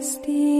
Christi.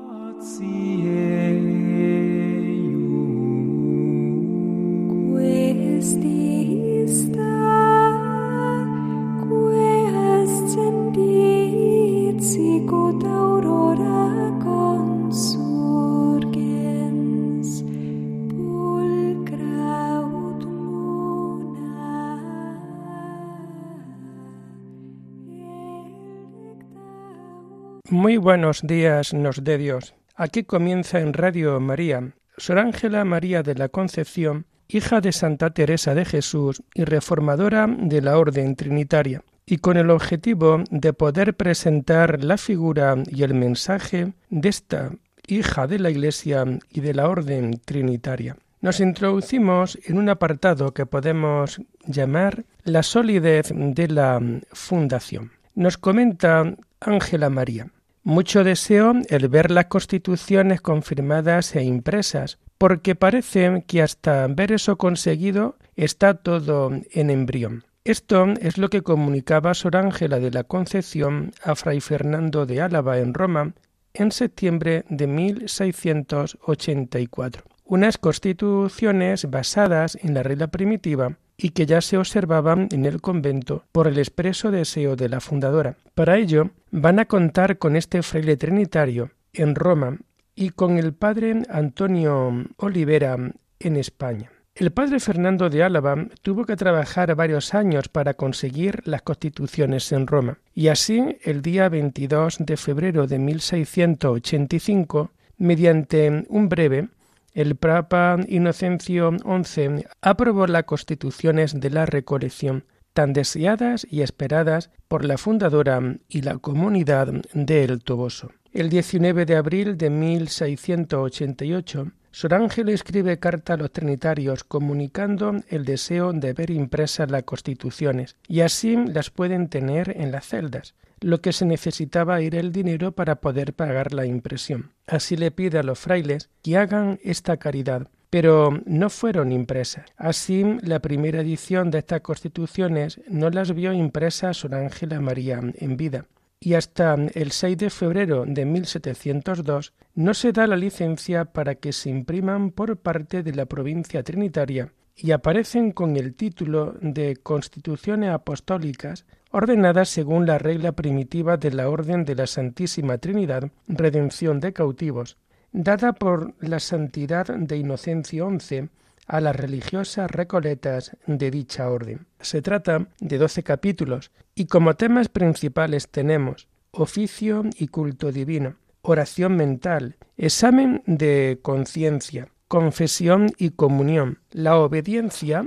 Muy buenos días nos dé Dios. Aquí comienza en Radio María, Sor Ángela María de la Concepción, hija de Santa Teresa de Jesús y reformadora de la Orden Trinitaria, y con el objetivo de poder presentar la figura y el mensaje de esta hija de la Iglesia y de la Orden Trinitaria. Nos introducimos en un apartado que podemos llamar la solidez de la fundación. Nos comenta Ángela María. Mucho deseo el ver las constituciones confirmadas e impresas, porque parece que hasta ver eso conseguido está todo en embrión. Esto es lo que comunicaba Sor Ángela de la Concepción a Fray Fernando de Álava en Roma en septiembre de 1684. Unas constituciones basadas en la regla primitiva y que ya se observaban en el convento por el expreso deseo de la fundadora. Para ello, van a contar con este fraile trinitario en Roma y con el padre Antonio Olivera en España. El padre Fernando de Álava tuvo que trabajar varios años para conseguir las constituciones en Roma, y así el día 22 de febrero de 1685, mediante un breve, el Papa Inocencio XI aprobó las constituciones de la recolección, tan deseadas y esperadas por la fundadora y la comunidad de El Toboso. El 19 de abril de 1688, Sor Ángelo escribe carta a los trinitarios comunicando el deseo de ver impresas las constituciones, y así las pueden tener en las celdas, lo que se necesitaba era el dinero para poder pagar la impresión. Así le pide a los frailes que hagan esta caridad, pero no fueron impresas. Así, la primera edición de estas constituciones no las vio impresas Sor Ángela María en vida. Y hasta el 6 de febrero de 1702 no se da la licencia para que se impriman por parte de la provincia trinitaria y aparecen con el título de Constituciones Apostólicas ordenadas según la regla primitiva de la Orden de la Santísima Trinidad, redención de cautivos, dada por la Santidad de Inocencio XI a las religiosas recoletas de dicha orden. Se trata de doce capítulos y como temas principales tenemos oficio y culto divino, oración mental, examen de conciencia, confesión y comunión, la obediencia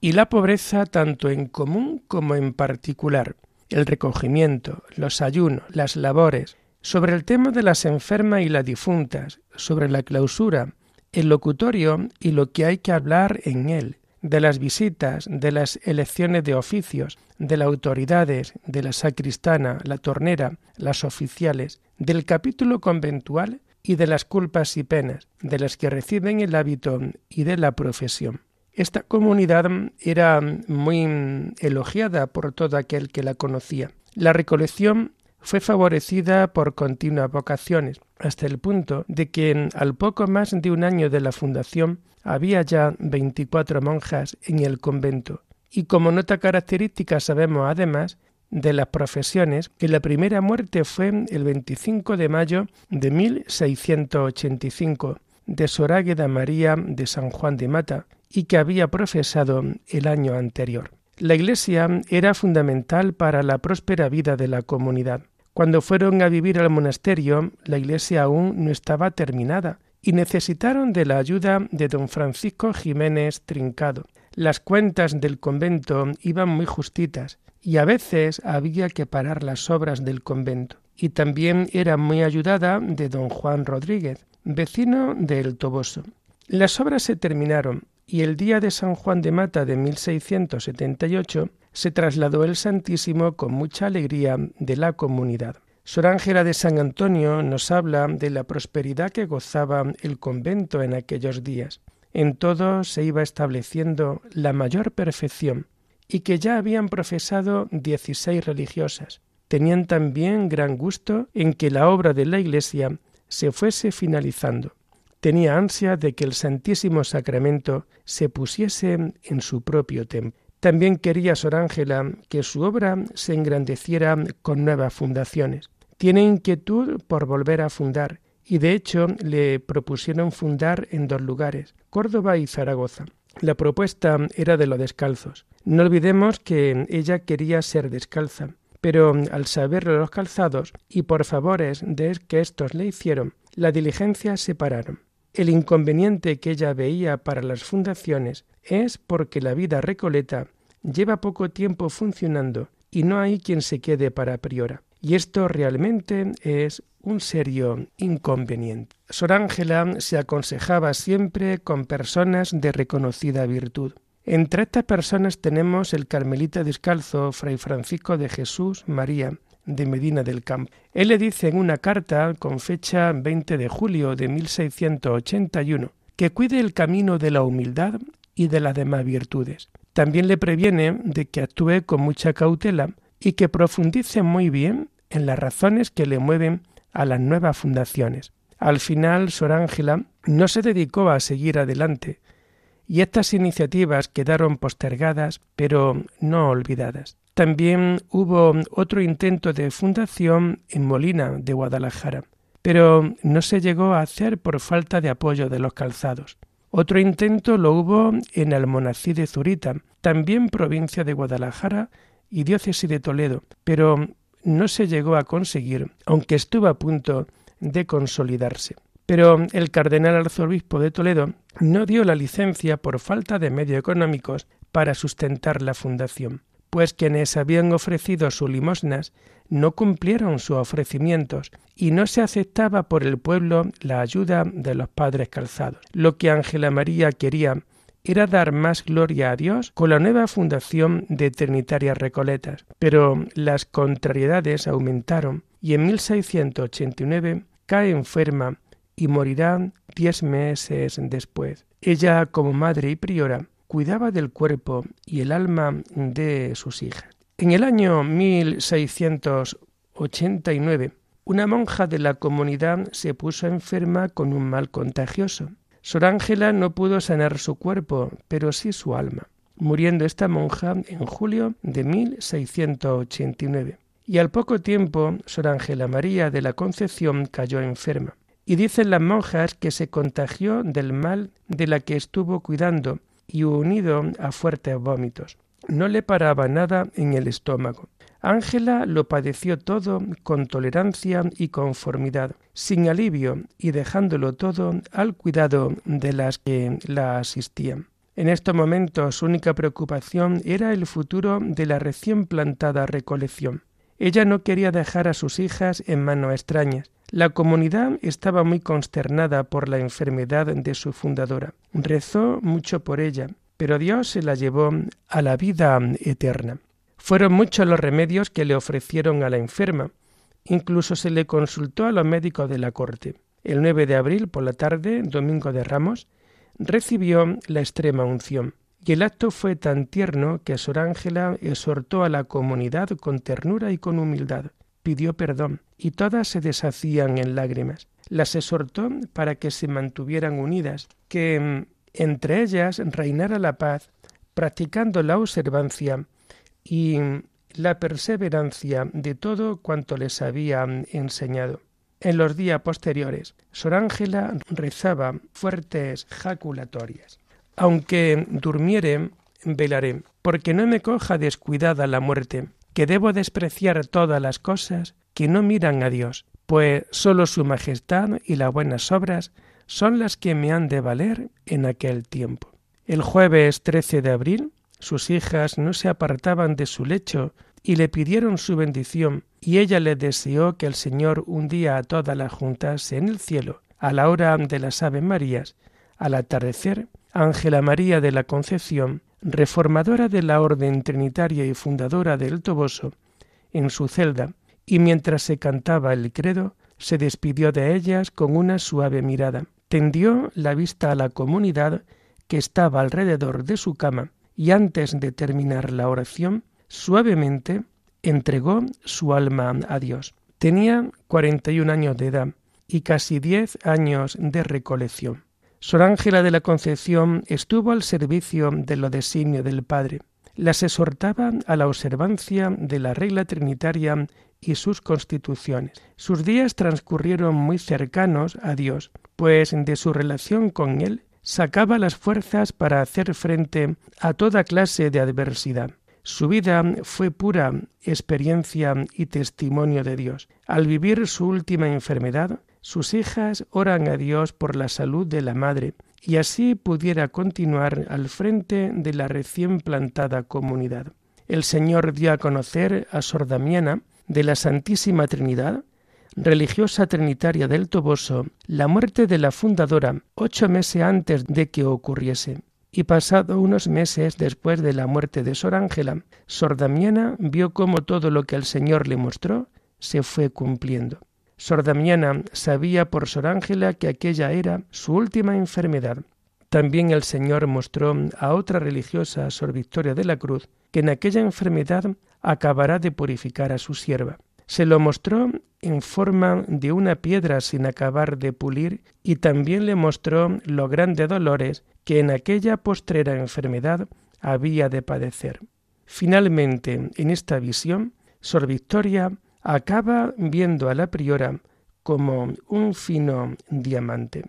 y la pobreza tanto en común como en particular, el recogimiento, los ayunos, las labores, sobre el tema de las enfermas y las difuntas, sobre la clausura, el locutorio y lo que hay que hablar en él, de las visitas, de las elecciones de oficios, de las autoridades, de la sacristana, la tornera, las oficiales, del capítulo conventual y de las culpas y penas, de las que reciben el hábito y de la profesión. Esta comunidad era muy elogiada por todo aquel que la conocía. La recolección fue favorecida por continuas vocaciones, hasta el punto de que al poco más de un año de la fundación había ya veinticuatro monjas en el convento. Y como nota característica sabemos además de las profesiones que la primera muerte fue el 25 de mayo de 1685 de Sorágueda María de San Juan de Mata, y que había profesado el año anterior. La Iglesia era fundamental para la próspera vida de la comunidad. Cuando fueron a vivir al monasterio, la iglesia aún no estaba terminada y necesitaron de la ayuda de don Francisco Jiménez Trincado. Las cuentas del convento iban muy justitas y a veces había que parar las obras del convento. Y también era muy ayudada de don Juan Rodríguez, vecino de El Toboso. Las obras se terminaron y el día de San Juan de Mata de 1678 se trasladó el Santísimo con mucha alegría de la comunidad. Sor Ángela de San Antonio nos habla de la prosperidad que gozaba el convento en aquellos días. En todo se iba estableciendo la mayor perfección y que ya habían profesado dieciséis religiosas. Tenían también gran gusto en que la obra de la Iglesia se fuese finalizando. Tenía ansia de que el Santísimo Sacramento se pusiese en su propio templo. También quería Sor Ángela que su obra se engrandeciera con nuevas fundaciones. Tiene inquietud por volver a fundar y de hecho le propusieron fundar en dos lugares, Córdoba y Zaragoza. La propuesta era de los descalzos. No olvidemos que ella quería ser descalza, pero al saber los calzados y por favores de que éstos le hicieron, la diligencia se pararon. El inconveniente que ella veía para las fundaciones es porque la vida recoleta lleva poco tiempo funcionando y no hay quien se quede para priora. Y esto realmente es un serio inconveniente. Sor Ángela se aconsejaba siempre con personas de reconocida virtud. Entre estas personas tenemos el carmelita descalzo Fray Francisco de Jesús María, de Medina del Campo. Él le dice en una carta con fecha 20 de julio de 1681 que cuide el camino de la humildad y de las demás virtudes. También le previene de que actúe con mucha cautela y que profundice muy bien en las razones que le mueven a las nuevas fundaciones. Al final, Sor Ángela no se dedicó a seguir adelante, y estas iniciativas quedaron postergadas, pero no olvidadas. También hubo otro intento de fundación en Molina de Guadalajara, pero no se llegó a hacer por falta de apoyo de los calzados. Otro intento lo hubo en Almonací de Zurita, también provincia de Guadalajara y diócesis de Toledo, pero no se llegó a conseguir, aunque estuvo a punto de consolidarse. Pero el cardenal arzobispo de Toledo no dio la licencia por falta de medios económicos para sustentar la fundación pues quienes habían ofrecido sus limosnas no cumplieron sus ofrecimientos y no se aceptaba por el pueblo la ayuda de los padres calzados. Lo que Ángela María quería era dar más gloria a Dios con la nueva fundación de Trinitarias Recoletas, pero las contrariedades aumentaron y en 1689 cae enferma y morirá diez meses después. Ella, como madre y priora, cuidaba del cuerpo y el alma de sus hijas. En el año 1689, una monja de la comunidad se puso enferma con un mal contagioso. Sor Ángela no pudo sanar su cuerpo, pero sí su alma, muriendo esta monja en julio de 1689. Y al poco tiempo, Sor Ángela María de la Concepción cayó enferma. Y dicen las monjas que se contagió del mal de la que estuvo cuidando y unido a fuertes vómitos. No le paraba nada en el estómago. Ángela lo padeció todo con tolerancia y conformidad, sin alivio y dejándolo todo al cuidado de las que la asistían. En estos momentos su única preocupación era el futuro de la recién plantada recolección. Ella no quería dejar a sus hijas en manos extrañas. La comunidad estaba muy consternada por la enfermedad de su fundadora. Rezó mucho por ella, pero Dios se la llevó a la vida eterna. Fueron muchos los remedios que le ofrecieron a la enferma. Incluso se le consultó a los médicos de la corte. El 9 de abril por la tarde, domingo de Ramos, recibió la extrema unción. Y el acto fue tan tierno que Sor Ángela exhortó a la comunidad con ternura y con humildad. Pidió perdón, y todas se deshacían en lágrimas. Las exhortó para que se mantuvieran unidas, que mm, entre ellas reinara la paz, practicando la observancia y mm, la perseverancia de todo cuanto les había mm, enseñado. En los días posteriores, Sor Ángela rezaba fuertes jaculatorias. Aunque durmiere, velaré, porque no me coja descuidada la muerte, que debo despreciar todas las cosas que no miran a Dios, pues sólo su majestad y las buenas obras son las que me han de valer en aquel tiempo. El jueves 13 de abril, sus hijas no se apartaban de su lecho y le pidieron su bendición, y ella le deseó que el Señor un día a todas las juntase en el cielo, a la hora de las Ave Marías, al atardecer, Ángela María de la Concepción, reformadora de la Orden Trinitaria y fundadora del Toboso, en su celda, y mientras se cantaba el credo, se despidió de ellas con una suave mirada. Tendió la vista a la comunidad que estaba alrededor de su cama, y antes de terminar la oración, suavemente entregó su alma a Dios. Tenía cuarenta y un años de edad y casi diez años de recolección. Sor Ángela de la Concepción estuvo al servicio de lo designio del Padre. Las exhortaba a la observancia de la regla trinitaria y sus constituciones. Sus días transcurrieron muy cercanos a Dios, pues de su relación con Él sacaba las fuerzas para hacer frente a toda clase de adversidad. Su vida fue pura experiencia y testimonio de Dios. Al vivir su última enfermedad, sus hijas oran a Dios por la salud de la madre y así pudiera continuar al frente de la recién plantada comunidad. El Señor dio a conocer a Sor Damiana de la Santísima Trinidad, religiosa trinitaria del Toboso, la muerte de la fundadora ocho meses antes de que ocurriese. Y pasado unos meses después de la muerte de Sor Ángela, Sor Damiana vio cómo todo lo que el Señor le mostró se fue cumpliendo. Sor Damiana sabía por Sor Ángela que aquella era su última enfermedad. También el Señor mostró a otra religiosa, Sor Victoria de la Cruz, que en aquella enfermedad acabará de purificar a su sierva. Se lo mostró en forma de una piedra sin acabar de pulir y también le mostró los grandes dolores que en aquella postrera enfermedad había de padecer. Finalmente, en esta visión, Sor Victoria acaba viendo a la priora como un fino diamante.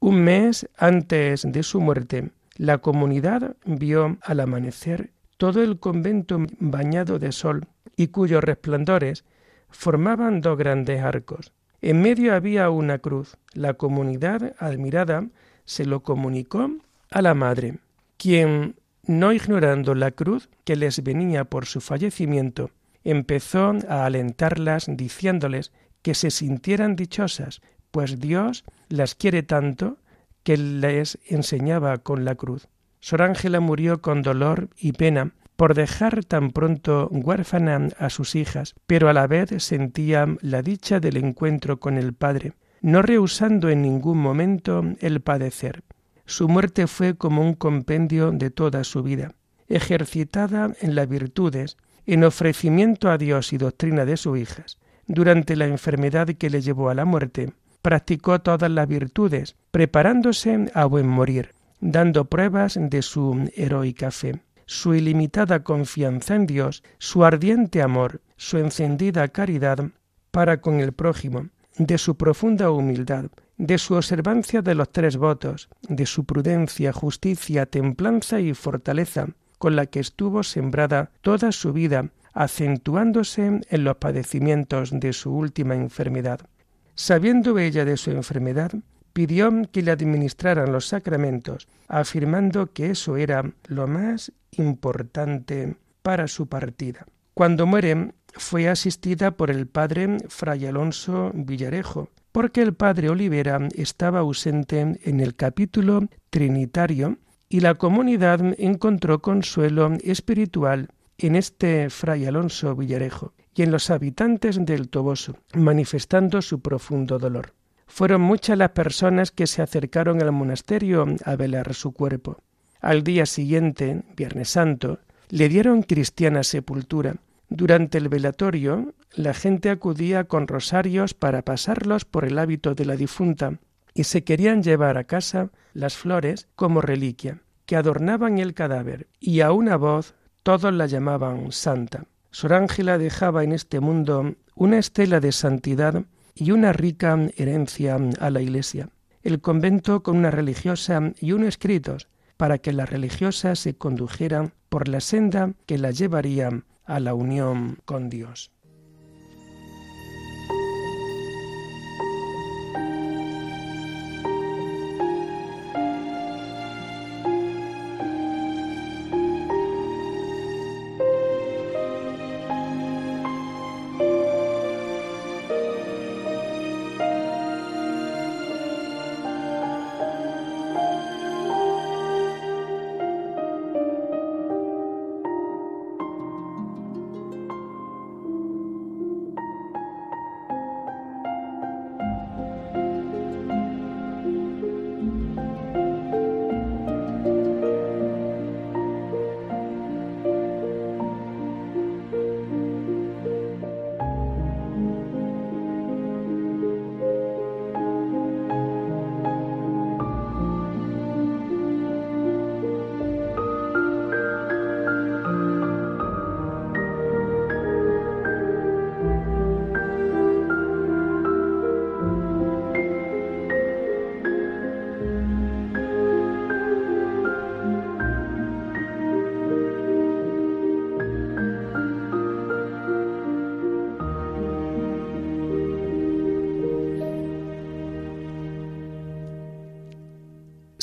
Un mes antes de su muerte, la comunidad vio al amanecer todo el convento bañado de sol y cuyos resplandores formaban dos grandes arcos. En medio había una cruz. La comunidad, admirada, se lo comunicó a la madre, quien, no ignorando la cruz que les venía por su fallecimiento, empezó a alentarlas diciéndoles que se sintieran dichosas, pues Dios las quiere tanto que les enseñaba con la cruz. Sor Ángela murió con dolor y pena por dejar tan pronto huérfana a sus hijas, pero a la vez sentía la dicha del encuentro con el Padre, no rehusando en ningún momento el padecer. Su muerte fue como un compendio de toda su vida, ejercitada en las virtudes, en ofrecimiento a Dios y doctrina de sus hijas. Durante la enfermedad que le llevó a la muerte, practicó todas las virtudes, preparándose a buen morir, dando pruebas de su heroica fe su ilimitada confianza en Dios, su ardiente amor, su encendida caridad para con el prójimo, de su profunda humildad, de su observancia de los tres votos, de su prudencia, justicia, templanza y fortaleza, con la que estuvo sembrada toda su vida, acentuándose en los padecimientos de su última enfermedad. Sabiendo ella de su enfermedad, pidió que le administraran los sacramentos, afirmando que eso era lo más importante para su partida. Cuando muere, fue asistida por el padre Fray Alonso Villarejo, porque el padre Olivera estaba ausente en el capítulo trinitario y la comunidad encontró consuelo espiritual en este Fray Alonso Villarejo y en los habitantes del Toboso, manifestando su profundo dolor. Fueron muchas las personas que se acercaron al monasterio a velar su cuerpo. Al día siguiente, Viernes Santo, le dieron cristiana sepultura. Durante el velatorio, la gente acudía con rosarios para pasarlos por el hábito de la difunta y se querían llevar a casa las flores como reliquia, que adornaban el cadáver, y a una voz todos la llamaban santa. Sor Ángela dejaba en este mundo una estela de santidad y una rica herencia a la Iglesia. El convento con una religiosa y unos escritos para que las religiosas se condujeran por la senda que la llevaría a la unión con Dios.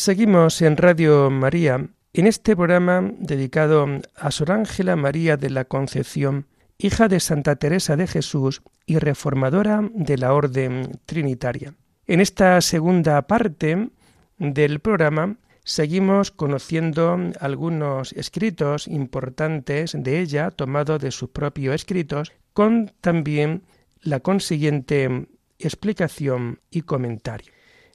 Seguimos en Radio María en este programa dedicado a Sor Ángela María de la Concepción, hija de Santa Teresa de Jesús y reformadora de la Orden Trinitaria. En esta segunda parte del programa seguimos conociendo algunos escritos importantes de ella, tomados de sus propios escritos, con también la consiguiente explicación y comentario.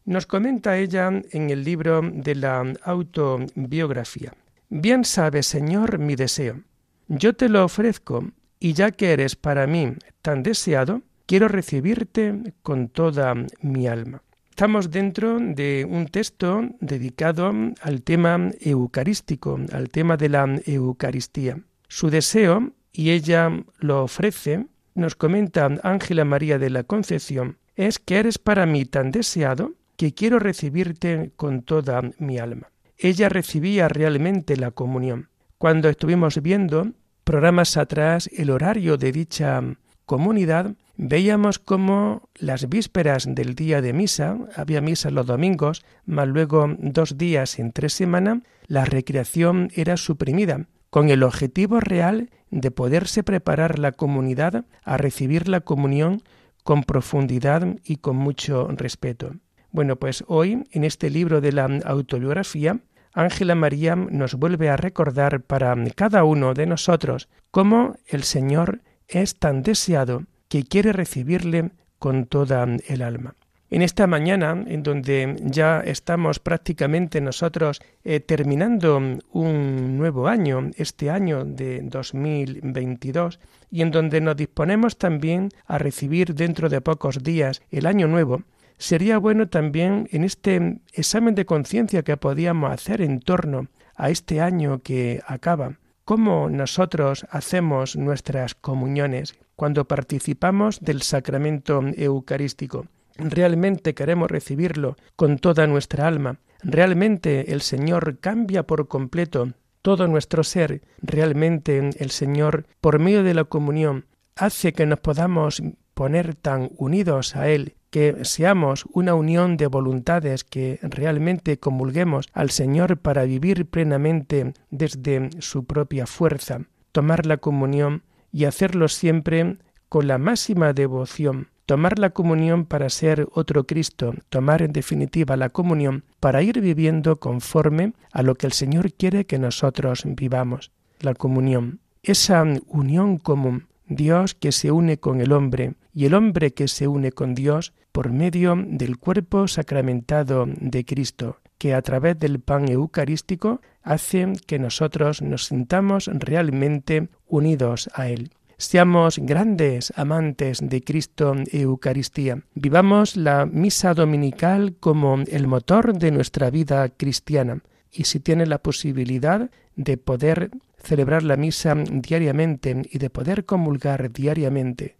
Nos comenta ella en el libro de la autobiografía. Bien sabe, Señor, mi deseo. Yo te lo ofrezco, y ya que eres para mí tan deseado, quiero recibirte con toda mi alma. Estamos dentro de un texto dedicado al tema eucarístico, al tema de la Eucaristía. Su deseo, y ella lo ofrece, nos comenta Ángela María de la Concepción, es que eres para mí tan deseado que quiero recibirte con toda mi alma. Ella recibía realmente la comunión. Cuando estuvimos viendo programas atrás el horario de dicha comunidad, veíamos cómo las vísperas del día de misa, había misa los domingos, más luego dos días en tres semanas, la recreación era suprimida, con el objetivo real de poderse preparar la comunidad a recibir la comunión con profundidad y con mucho respeto. Bueno, pues hoy, en este libro de la autobiografía, Ángela María nos vuelve a recordar para cada uno de nosotros cómo el Señor es tan deseado que quiere recibirle con toda el alma. En esta mañana, en donde ya estamos prácticamente nosotros eh, terminando un nuevo año, este año de 2022, y en donde nos disponemos también a recibir dentro de pocos días el año nuevo, sería bueno también en este examen de conciencia que podíamos hacer en torno a este año que acaba, cómo nosotros hacemos nuestras comuniones cuando participamos del sacramento eucarístico. ¿Realmente queremos recibirlo con toda nuestra alma? ¿Realmente el Señor cambia por completo todo nuestro ser? ¿Realmente el Señor, por medio de la comunión, hace que nos podamos poner tan unidos a Él que seamos una unión de voluntades, que realmente comulguemos al Señor para vivir plenamente desde su propia fuerza, tomar la comunión y hacerlo siempre con la máxima devoción, tomar la comunión para ser otro Cristo, tomar en definitiva la comunión para ir viviendo conforme a lo que el Señor quiere que nosotros vivamos. La comunión, esa unión común, Dios que se une con el hombre y el hombre que se une con Dios por medio del cuerpo sacramentado de Cristo, que a través del pan eucarístico hace que nosotros nos sintamos realmente unidos a Él. Seamos grandes amantes de Cristo Eucaristía. Vivamos la misa dominical como el motor de nuestra vida cristiana. Y si tiene la posibilidad de poder celebrar la misa diariamente y de poder comulgar diariamente,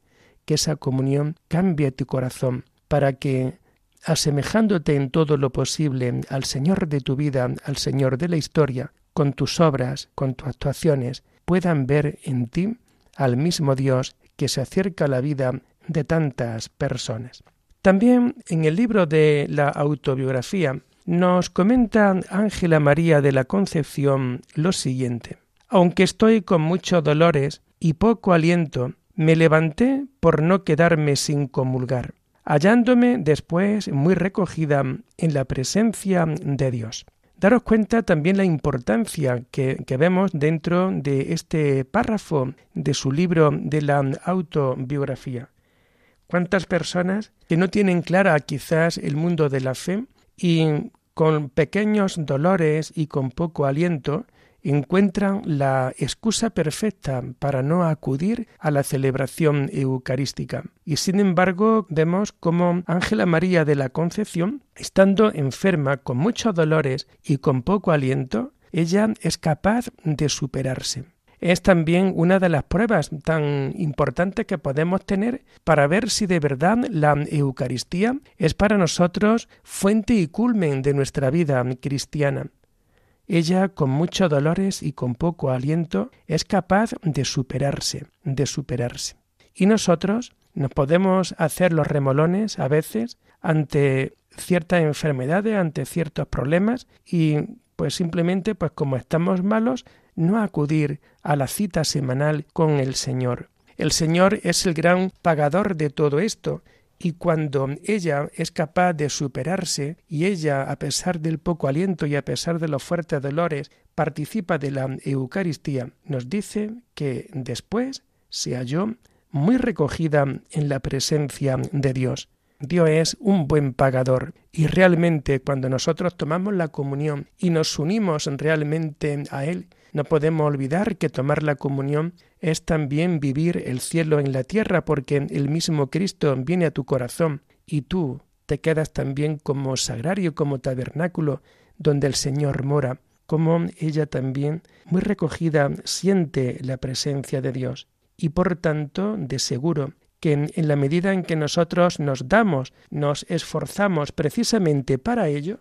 que esa comunión cambie tu corazón para que, asemejándote en todo lo posible al Señor de tu vida, al Señor de la historia, con tus obras, con tus actuaciones, puedan ver en ti al mismo Dios que se acerca a la vida de tantas personas. También en el libro de la autobiografía nos comenta Ángela María de la Concepción lo siguiente. Aunque estoy con muchos dolores y poco aliento, me levanté por no quedarme sin comulgar, hallándome después muy recogida en la presencia de Dios. Daros cuenta también la importancia que, vemos dentro de este párrafo de su libro de la autobiografía. ¿Cuántas personas que no tienen clara quizás el mundo de la fe y con pequeños dolores y con poco aliento, encuentran la excusa perfecta para no acudir a la celebración eucarística. Y sin embargo, vemos cómo Ángela María de la Concepción, estando enferma con muchos dolores y con poco aliento, ella es capaz de superarse es también una de las pruebas tan importantes que podemos tener para ver si de verdad la Eucaristía es para nosotros fuente y culmen de nuestra vida cristiana. Ella, con muchos dolores y con poco aliento, es capaz de superarse, de superarse. Y nosotros nos podemos hacer los remolones a veces ante ciertas enfermedades, ante ciertos problemas y pues simplemente pues como estamos malos no acudir a la cita semanal con el Señor. El Señor es el gran pagador de todo esto, y cuando ella es capaz de superarse y ella, a pesar del poco aliento y a pesar de los fuertes dolores, participa de la Eucaristía, nos dice que después se halló muy recogida en la presencia de Dios. Dios es un buen pagador y realmente cuando nosotros tomamos la comunión y nos unimos realmente a Él, no podemos olvidar que tomar la comunión es también vivir el cielo en la tierra, porque el mismo Cristo viene a tu corazón y tú te quedas también como sagrario, como tabernáculo, donde el Señor mora, como ella también, muy recogida, siente la presencia de Dios. Y por tanto, de seguro que en la medida en que nosotros nos damos, nos esforzamos precisamente para ello,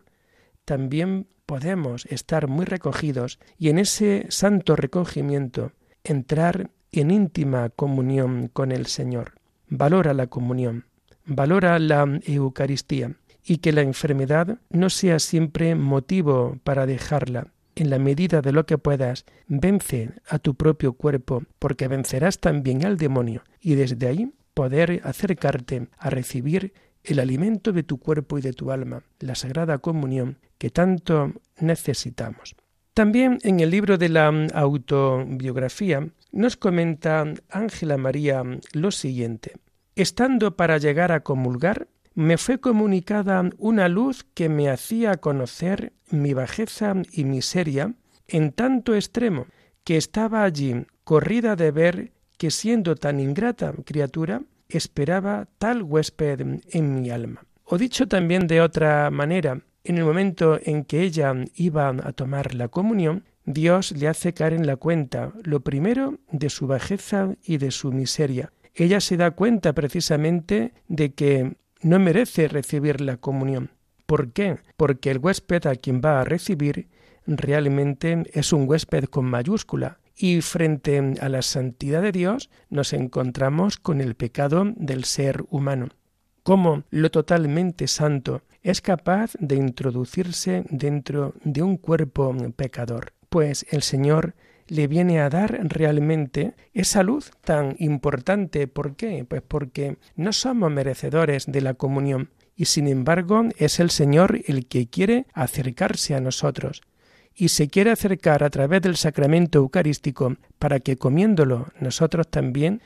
también podemos estar muy recogidos y en ese santo recogimiento entrar en íntima comunión con el Señor. Valora la comunión, valora la Eucaristía y que la enfermedad no sea siempre motivo para dejarla. En la medida de lo que puedas, vence a tu propio cuerpo, porque vencerás también al demonio, y desde ahí poder acercarte a recibir el alimento de tu cuerpo y de tu alma, la sagrada comunión que tanto necesitamos. También en el libro de la autobiografía nos comenta Ángela María lo siguiente. Estando para llegar a comulgar, me fue comunicada una luz que me hacía conocer mi bajeza y miseria en tanto extremo que estaba allí corrida de ver que siendo tan ingrata criatura, esperaba tal huésped en mi alma. O dicho también de otra manera, en el momento en que ella iba a tomar la comunión, Dios le hace caer en la cuenta lo primero de su bajeza y de su miseria. Ella se da cuenta precisamente de que no merece recibir la comunión. ¿Por qué? Porque el huésped a quien va a recibir realmente es un huésped con mayúscula, y frente a la santidad de Dios nos encontramos con el pecado del ser humano. Cómo lo totalmente santo es capaz de introducirse dentro de un cuerpo pecador. Pues el Señor le viene a dar realmente esa luz tan importante. ¿Por qué? Pues porque no somos merecedores de la comunión y sin embargo es el Señor el que quiere acercarse a nosotros y se quiere acercar a través del sacramento eucarístico para que comiéndolo nosotros también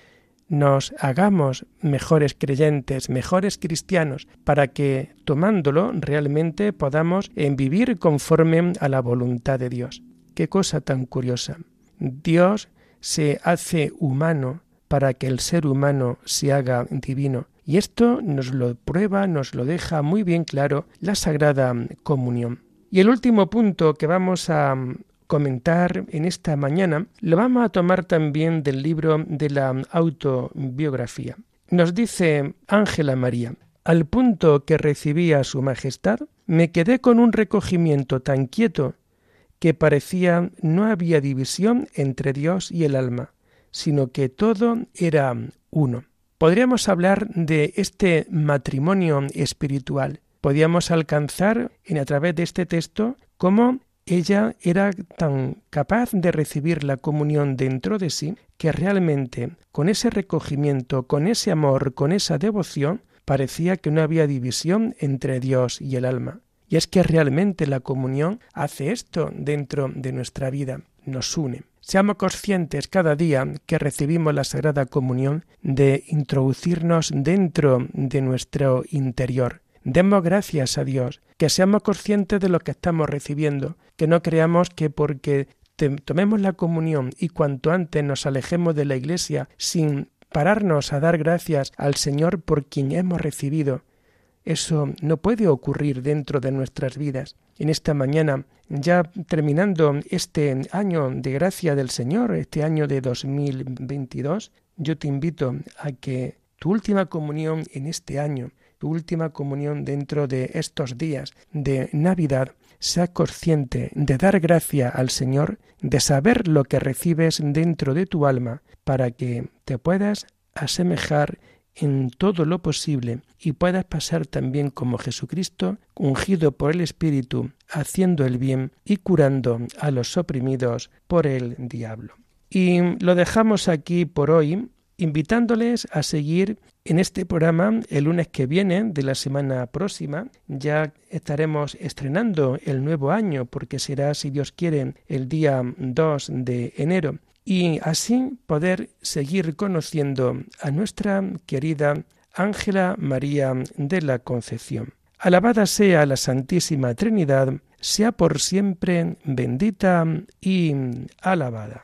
nos hagamos mejores creyentes, mejores cristianos, para que tomándolo realmente podamos vivir conforme a la voluntad de Dios. Qué cosa tan curiosa. Dios se hace humano para que el ser humano se haga divino. Y esto nos lo prueba, nos lo deja muy bien claro la Sagrada Comunión. Y el último punto que vamos a mm, comentar en esta mañana lo vamos a tomar también del libro de la autobiografía. Nos dice Ángela María, al punto que recibí a Su Majestad, me quedé con un recogimiento tan quieto que parecía no había división entre Dios y el alma, sino que todo era uno. Podríamos hablar de este matrimonio espiritual. Podríamos alcanzar en, a través de este texto cómo ella era tan capaz de recibir la comunión dentro de sí que realmente con ese recogimiento, con ese amor, con esa devoción, parecía que no había división entre Dios y el alma. Y es que realmente la comunión hace esto dentro de nuestra vida, nos une. Seamos conscientes cada día que recibimos la Sagrada Comunión de introducirnos dentro de nuestro interior. Demos gracias a Dios, que seamos conscientes de lo que estamos recibiendo, que no creamos que porque tomemos la comunión y cuanto antes nos alejemos de la Iglesia sin pararnos a dar gracias al Señor por quien hemos recibido, eso no puede ocurrir dentro de nuestras vidas. En esta mañana, ya terminando este año de gracia del Señor, este año de 2022, yo te invito a que tu última comunión en este año, tu última comunión dentro de estos días de Navidad, sea consciente de dar gracia al Señor, de saber lo que recibes dentro de tu alma, para que te puedas asemejar en todo lo posible y puedas pasar también como Jesucristo, ungido por el Espíritu, haciendo el bien y curando a los oprimidos por el diablo. Y lo dejamos aquí por hoy, invitándoles a seguir en este programa el lunes que viene de la semana próxima. Ya estaremos estrenando el nuevo año porque será, si Dios quiere, el día 2 de enero y así poder seguir conociendo a nuestra querida Ángela María de la Concepción. Alabada sea la Santísima Trinidad, sea por siempre bendita y alabada.